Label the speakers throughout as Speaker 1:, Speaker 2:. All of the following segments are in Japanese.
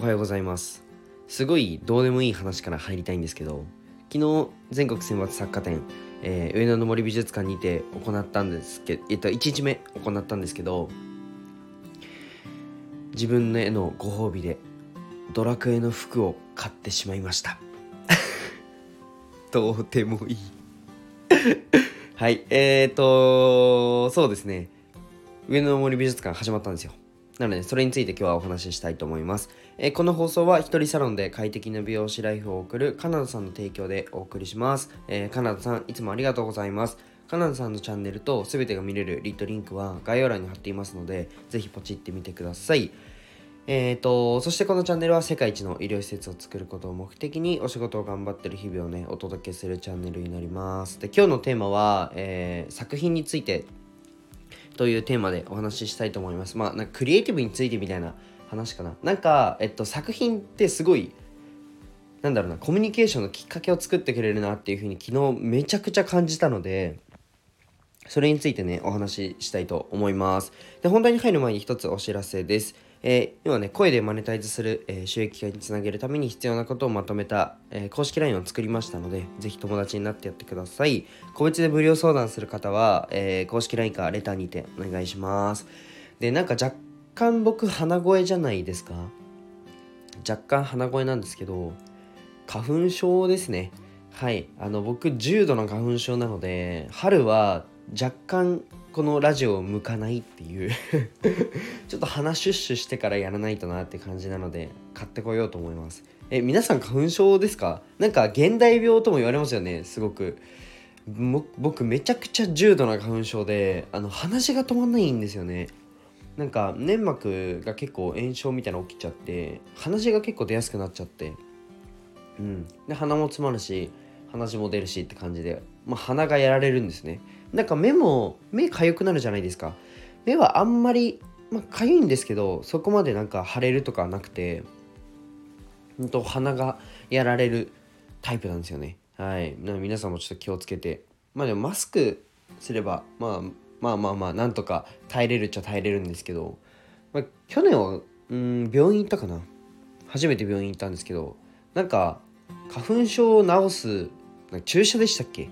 Speaker 1: おはようございます。すごいどうでもいい話から入りたいんですけど昨日全国選抜作家展、えー、上野の森美術館にて行ったんですけど、えっと、1日目行ったんですけど自分へのご褒美でドラクエの服を買ってしまいました。とてもいい。はいえーとそうですね。上野の森美術館始まったんですよ。なので、それについて今日はお話ししたいと思います。えー、この放送は一人サロンで快適な美容師ライフを送るカナダさんの提供でお送りします。えー、カナダさん、いつもありがとうございます。カナダさんのチャンネルと全てが見れるリットリンクは概要欄に貼っていますので、ぜひポチってみてください。えーと、そしてこのチャンネルは世界一の医療施設を作ることを目的にお仕事を頑張ってる日々をね、お届けするチャンネルになります。で、今日のテーマは、えー、作品についてというテーマでお話ししたいと思います。まあ、なんかクリエイティブについてみたいな話かな。なんか、えっと、作品ってすごい、なんだろうな、コミュニケーションのきっかけを作ってくれるなっていうふうに昨日めちゃくちゃ感じたので、それについてね、お話ししたいと思います。で、本題に入る前に一つお知らせです。えー、今ね、声でマネタイズする、えー、収益化につなげるために必要なことをまとめた、えー、公式 LINE を作りましたので、ぜひ友達になってやってください。個別で無料相談する方は、え公式 LINE かレターにてお願いします。で、なんか若干僕、鼻声じゃないですか？若干鼻声なんですけど、花粉症ですね。はい。あの、僕、重度の花粉症なので、春は若干このラジオを向かないっていう ちょっと鼻シュッシュしてからやらないとなって感じなので買ってこようと思います。え皆さん花粉症ですか？なんか現代病とも言われますよねすごく。僕めちゃくちゃ重度な花粉症であの鼻血が止まんないんですよね。なんか粘膜が結構炎症みたいなの起きちゃって鼻血が結構出やすくなっちゃって。うん。で鼻も詰まるし鼻血も出るしって感じでまあ鼻がやられるんですね。なんか目も目痒くなるじゃないですか。目はあんまりまあ痒いんですけどそこまでなんか腫れるとかなくてほんと鼻がやられるタイプなんですよね。はい。な皆さんもちょっと気をつけて。まあでもマスクすれば、まあ、まあまあまあなんとか耐えれるっちゃ耐えれるんですけど、まあ、去年はうん病院行ったかな。初めて病院行ったんですけどなんか花粉症を治す注射でしたっけ？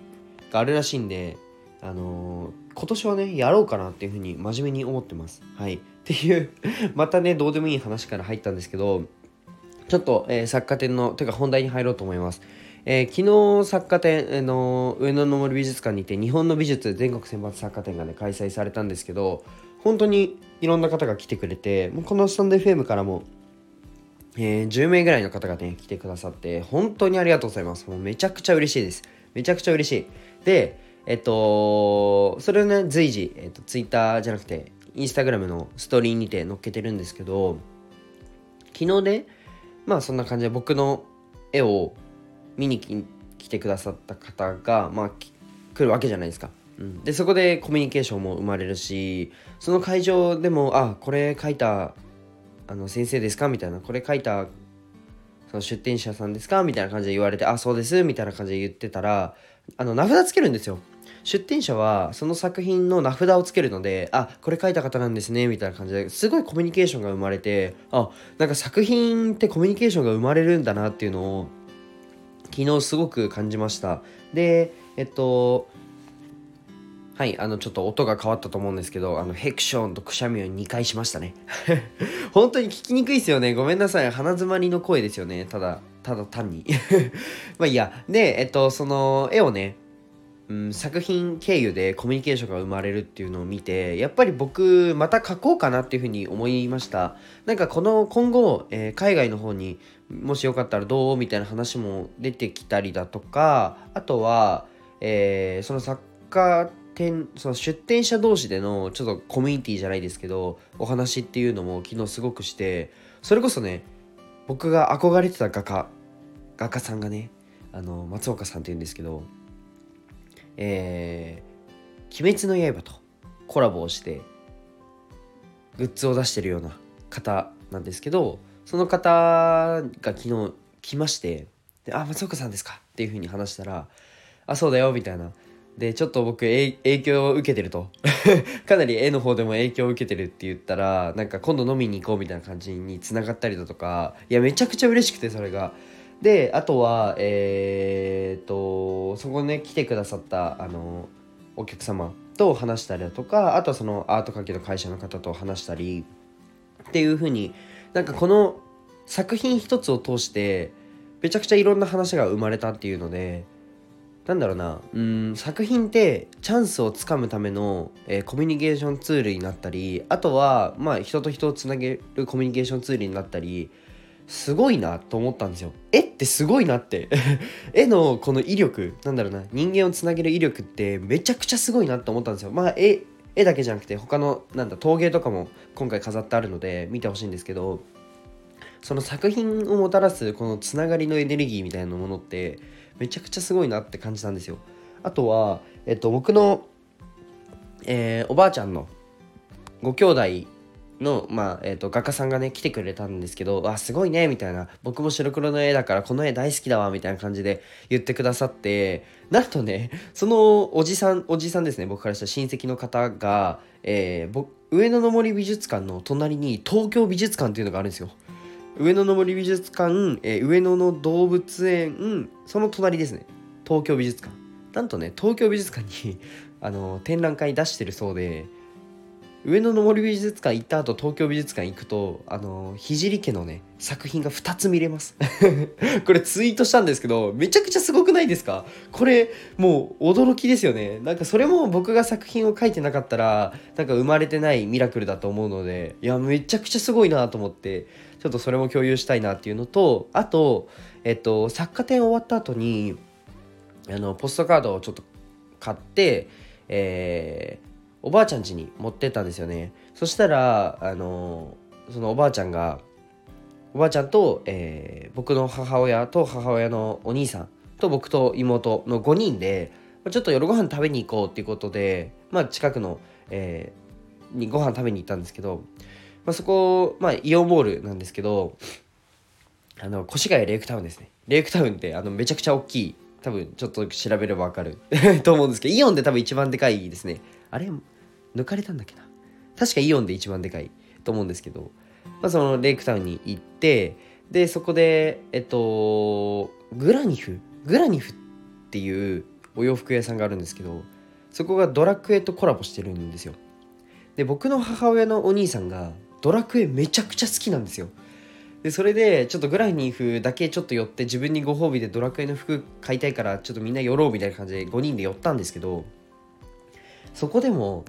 Speaker 1: があるらしいんであのー、今年はね、やろうかなっていうふうに真面目に思ってます。はい。っていう またね、どうでもいい話から入ったんですけど、ちょっと、えー、作家展の、てか本題に入ろうと思います。えー、昨日作家展、あの上野の森美術館にて日本の美術全国選抜作家展がね開催されたんですけど本当にいろんな方が来てくれてもうこのスタンド FM からも、えー、10名ぐらいの方がね来てくださって本当にありがとうございますもうめちゃくちゃ嬉しいですめちゃくちゃ嬉しいでえっと、それをね、随時、えっと、ツイッターじゃなくて、インスタグラムのストーリーにて載っけてるんですけど、昨日ね、まあそんな感じで僕の絵を見に来てくださった方が、まあ、来るわけじゃないですか。うん、でそこでコミュニケーションも生まれるしその会場でも「あこれ書いたあの先生ですか?」みたいな「これ書いたその出店者さんですか?」みたいな感じで言われて「あそうです」みたいな感じで言ってたらあの名札つけるんですよ。出展者はその作品の名札をつけるので、あ、これ書いた方なんですね、みたいな感じですごいコミュニケーションが生まれて、あ、なんか作品ってコミュニケーションが生まれるんだなっていうのを昨日すごく感じました。で、えっと、はい、あの、ちょっと音が変わったと思うんですけど、あの、ヘクションとくしゃみを2回しましたね。本当に聞きにくいですよね。ごめんなさい。鼻詰まりの声ですよね。ただ、ただ単に。まあいいや。で、えっと、その絵をね、うん、作品経由でコミュニケーションが生まれるっていうのを見てやっぱり僕また書こうかなっていうふうに思いました。なんかこの今後、えー、海外の方にもしよかったらどうみたいな話も出てきたりだとかあとは、えー、その作家店その出店者同士でのちょっとコミュニティじゃないですけどお話っていうのも昨日すごくしてそれこそね僕が憧れてた画家画家さんがねあの松岡さんっていうんですけどえー、鬼滅の刃とコラボをしてグッズを出してるような方なんですけどその方が昨日来ましてで「あ松岡さんですか」っていうふうに話したら「あそうだよ」みたいな。でちょっと僕影響を受けてると。かなり絵の方でも影響を受けてるって言ったらなんか今度飲みに行こうみたいな感じにつながったりだとかいやめちゃくちゃ嬉しくてそれが。であとはえー、っそこね来てくださったあのお客様と話したりだとかあとはそのアート関係の会社の方と話したりっていう風になんかこの作品一つを通してめちゃくちゃいろんな話が生まれたっていうのでなんだろうなうん作品ってチャンスをつかむための、えー、コミュニケーションツールになったりあとはまあ人と人をつなげるコミュニケーションツールになったりすごいなと思ったんですよ。絵ってすごいなって 絵のこの威力なんだろうな人間をつなげる威力ってめちゃくちゃすごいなって思ったんですよ。まあ絵絵だけじゃなくて他のなんだ陶芸とかも今回飾ってあるので見てほしいんですけどその作品をもたらすこのつながりのエネルギーみたいなものってめちゃくちゃすごいなって感じたんですよ。あとは、えっと、僕の、えー、おばあちゃんのご兄弟の、まあえーと、画家さんがね来てくれたんですけど「わすごいね」みたいな「僕も白黒の絵だからこの絵大好きだわ」みたいな感じで言ってくださって。なんとねそのおじさんおじさんですね僕からした親戚の方が、えー、上野の森美術館の隣に東京美術館っていうのがあるんですよ。上野の森美術館、えー、上野の動物園その隣ですね。東京美術館。なんとね東京美術館にあの展覧会出してるそうで。上野の森美術館行った後東京美術館行くとあの聖家のね作品が2つ見れます。これツイートしたんですけどめちゃくちゃすごくないですか？これもう驚きですよね。なんかそれも僕が作品を描いてなかったらなんか生まれてないミラクルだと思うのでいやめちゃくちゃすごいなと思ってちょっとそれも共有したいなっていうのとあとえっと作家展終わった後にあのポストカードをちょっと買ってえーおばあちゃん家に持ってったんですよね。そしたらあのそのおばあちゃんがおばあちゃんと、えー、僕の母親と母親のお兄さんと僕と妹の5人でちょっと夜ご飯食べに行こうっていうことで、まあ、近くの、えー、にご飯食べに行ったんですけど、まあ、そこ、まあ、イオンモールなんですけどあの越谷レイクタウンですね。レイクタウンってあのめちゃくちゃ大きい多分ちょっと調べればわかる と思うんですけどイオンで多分一番でかいですね。あれ抜かれたんだっけな。確かイオンで一番でかいと思うんですけど、まあ、そのレイクタウンに行ってでそこでえっとグラニフグラニフっていうお洋服屋さんがあるんですけどそこがドラクエとコラボしてるんですよ。で僕の母親のお兄さんがドラクエめちゃくちゃ好きなんですよ。でそれでちょっとグラニフだけちょっと寄って自分にご褒美でドラクエの服買いたいからちょっとみんな寄ろうみたいな感じで5人で寄ったんですけどそこでも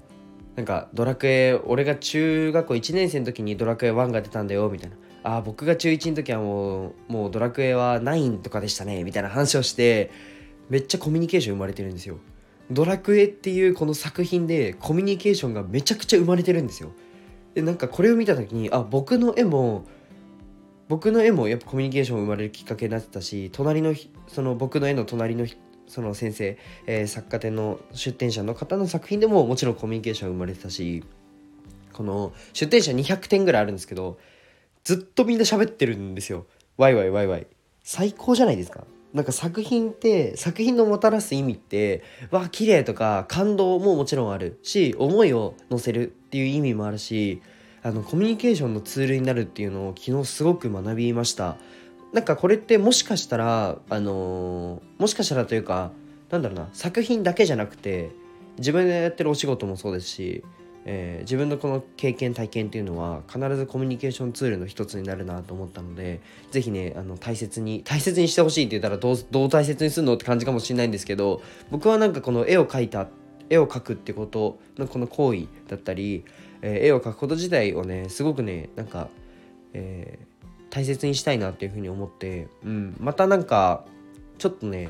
Speaker 1: なんかドラクエ俺が中学校1年生の時にドラクエ1が出たんだよみたいな。あ僕が中1の時はもうもうドラクエは9とかでしたねみたいな話をしてめっちゃコミュニケーション生まれてるんですよ。ドラクエっていうこの作品でコミュニケーションがめちゃくちゃ生まれてるんですよ。でなんかこれを見た時にあ僕の絵も僕の絵もやっぱコミュニケーション生まれるきっかけになってたし隣のその僕の絵の隣のその先生、えー、作家展の出展者の方の作品でももちろんコミュニケーション生まれてたしこの出展者200点ぐらいあるんですけどずっとみんな喋ってるんですよ。ワイワイワイワイ。最高じゃないですか。なんか作品って作品のもたらす意味ってわあ綺麗とか感動ももちろんあるし思いを乗せるっていう意味もあるしあのコミュニケーションのツールになるっていうのを昨日すごく学びました。なんかこれってもしかしたらあの、もしかしたらというかなんだろうな作品だけじゃなくて自分でやってるお仕事もそうですし、えー、自分のこの経験体験っていうのは必ずコミュニケーションツールの一つになるなと思ったので是非ねあの大切に大切にしてほしいって言ったらどうどう大切にするのって感じかもしれないんですけど僕はなんかこの絵を描いた絵を描くってことのこの行為だったり、えー、絵を描くこと自体をねすごくねなんか、えー、大切にしたいなっていうふうに思って、うん、またなんかちょっとね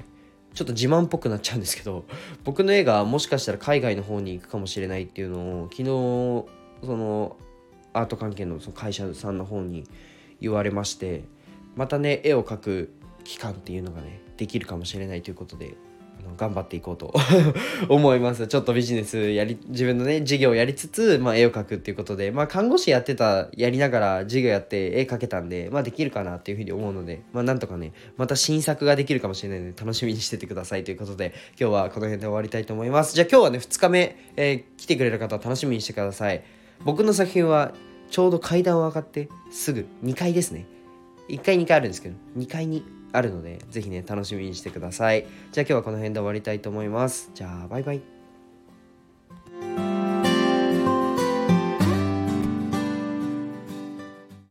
Speaker 1: ちょっと自慢っぽくなっちゃうんですけど 僕の絵がもしかしたら海外の方に行くかもしれないっていうのを昨日そのアート関係のその会社さんの方に言われましてまたね絵を描く期間っていうのがねできるかもしれないということで頑張っていこうと 思います。ちょっとビジネスやり自分のね授業をやりつつ、まあ、絵を描くっていうことで、まあ、看護師やってたやりながら授業やって絵描けたんで、まあ、できるかなっていうふうに思うので、まあ、なんとかねまた新作ができるかもしれないので楽しみにしててくださいということで今日はこの辺で終わりたいと思います。じゃあ今日はね2日目、えー、来てくれる方楽しみにしてください。僕の作品はちょうど階段を上がってすぐ2階ですね。1階2階あるんですけど2階にあるのでぜひね楽しみにしてください。じゃあ今日はこの辺で終わりたいと思います。じゃあバイバイ。